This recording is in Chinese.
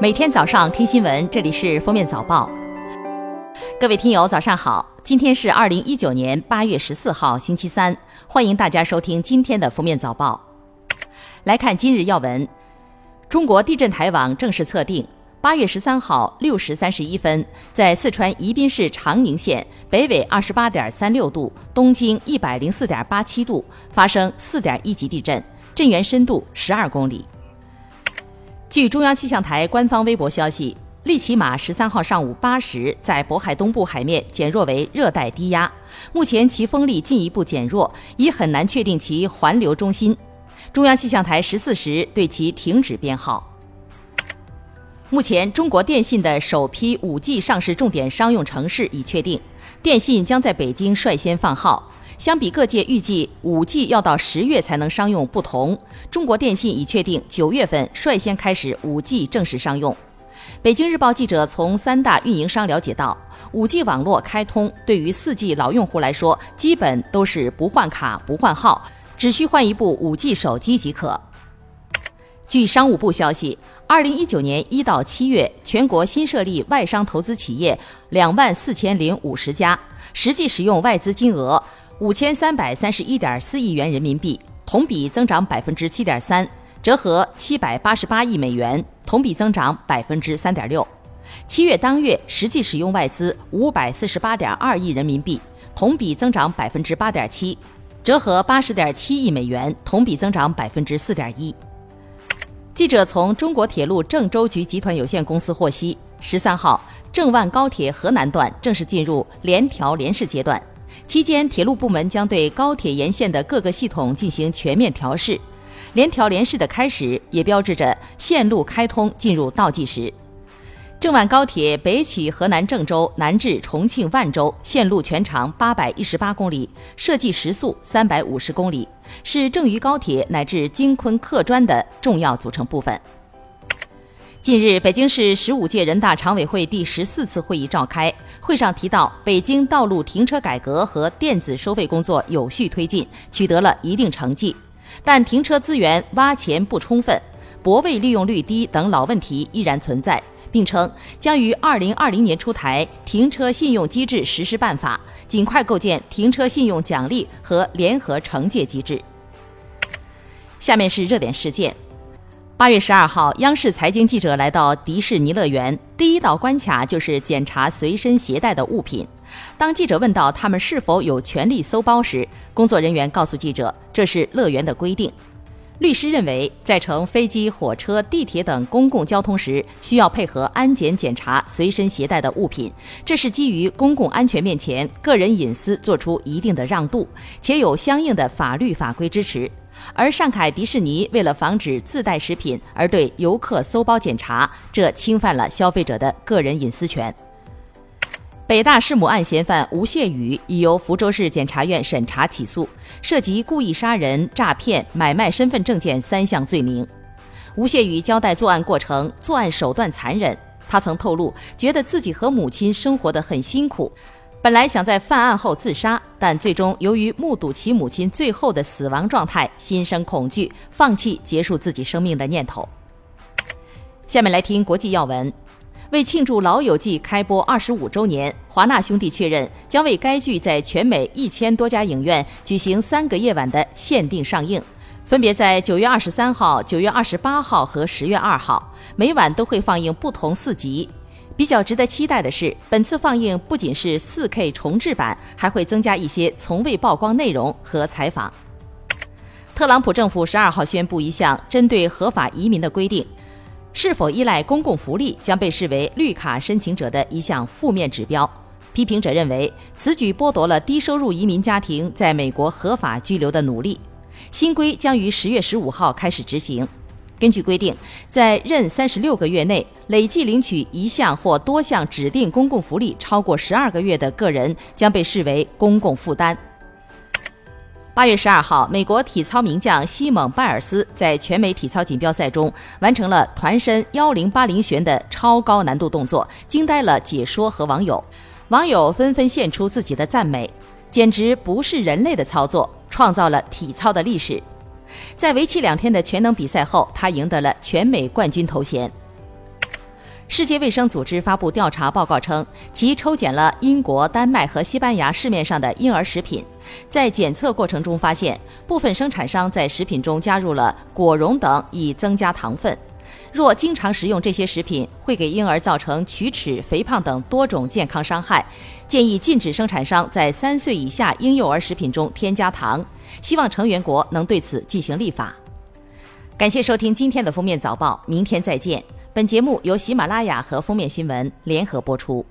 每天早上听新闻，这里是《封面早报》。各位听友，早上好！今天是二零一九年八月十四号，星期三，欢迎大家收听今天的《封面早报》。来看今日要闻：中国地震台网正式测定，八月十三号六时三十一分，在四川宜宾市长宁县北纬二十八点三六度、东经一百零四点八七度发生四点一级地震，震源深度十二公里。据中央气象台官方微博消息，利奇马十三号上午八时在渤海东部海面减弱为热带低压，目前其风力进一步减弱，已很难确定其环流中心。中央气象台十四时对其停止编号。目前，中国电信的首批 5G 上市重点商用城市已确定，电信将在北京率先放号。相比各界预计五 G 要到十月才能商用不同，中国电信已确定九月份率先开始五 G 正式商用。北京日报记者从三大运营商了解到，五 G 网络开通对于四 G 老用户来说，基本都是不换卡不换号，只需换一部五 G 手机即可。据商务部消息，二零一九年一到七月，全国新设立外商投资企业两万四千零五十家，实际使用外资金额。五千三百三十一点四亿元人民币，同比增长百分之七点三，折合七百八十八亿美元，同比增长百分之三点六。七月当月实际使用外资五百四十八点二亿人民币，同比增长百分之八点七，折合八十点七亿美元，同比增长百分之四点一。记者从中国铁路郑州局集团有限公司获悉，十三号郑万高铁河南段正式进入联调联试阶段。期间，铁路部门将对高铁沿线的各个系统进行全面调试，联调联试的开始也标志着线路开通进入倒计时。郑万高铁北起河南郑州，南至重庆万州，线路全长八百一十八公里，设计时速三百五十公里，是郑渝高铁乃至京昆客专的重要组成部分。近日，北京市十五届人大常委会第十四次会议召开，会上提到，北京道路停车改革和电子收费工作有序推进，取得了一定成绩，但停车资源挖潜不充分、泊位利用率低等老问题依然存在，并称将于二零二零年出台停车信用机制实施办法，尽快构建停车信用奖励和联合惩戒机制。下面是热点事件。八月十二号，央视财经记者来到迪士尼乐园，第一道关卡就是检查随身携带的物品。当记者问到他们是否有权利搜包时，工作人员告诉记者，这是乐园的规定。律师认为，在乘飞机、火车、地铁等公共交通时，需要配合安检检查随身携带的物品，这是基于公共安全面前个人隐私做出一定的让渡，且有相应的法律法规支持。而上海迪士尼为了防止自带食品而对游客搜包检查，这侵犯了消费者的个人隐私权。北大弑母案嫌犯吴谢宇已由福州市检察院审查起诉，涉及故意杀人、诈骗、买卖身份证件三项罪名。吴谢宇交代作案过程，作案手段残忍。他曾透露，觉得自己和母亲生活得很辛苦。本来想在犯案后自杀，但最终由于目睹其母亲最后的死亡状态，心生恐惧，放弃结束自己生命的念头。下面来听国际要闻。为庆祝《老友记》开播二十五周年，华纳兄弟确认将为该剧在全美一千多家影院举行三个夜晚的限定上映，分别在九月二十三号、九月二十八号和十月二号，每晚都会放映不同四集。比较值得期待的是，本次放映不仅是 4K 重制版，还会增加一些从未曝光内容和采访。特朗普政府十二号宣布一项针对合法移民的规定，是否依赖公共福利将被视为绿卡申请者的一项负面指标。批评者认为，此举剥夺了低收入移民家庭在美国合法居留的努力。新规将于十月十五号开始执行。根据规定，在任三十六个月内累计领取一项或多项指定公共福利超过十二个月的个人将被视为公共负担。八月十二号，美国体操名将西蒙·拜尔斯在全美体操锦标赛中完成了团身幺零八零旋的超高难度动作，惊呆了解说和网友。网友纷纷献出自己的赞美，简直不是人类的操作，创造了体操的历史。在为期两天的全能比赛后，他赢得了全美冠军头衔。世界卫生组织发布调查报告称，其抽检了英国、丹麦和西班牙市面上的婴儿食品，在检测过程中发现，部分生产商在食品中加入了果蓉等，以增加糖分。若经常食用这些食品，会给婴儿造成龋齿、肥胖等多种健康伤害。建议禁止生产商在三岁以下婴幼儿食品中添加糖。希望成员国能对此进行立法。感谢收听今天的封面早报，明天再见。本节目由喜马拉雅和封面新闻联合播出。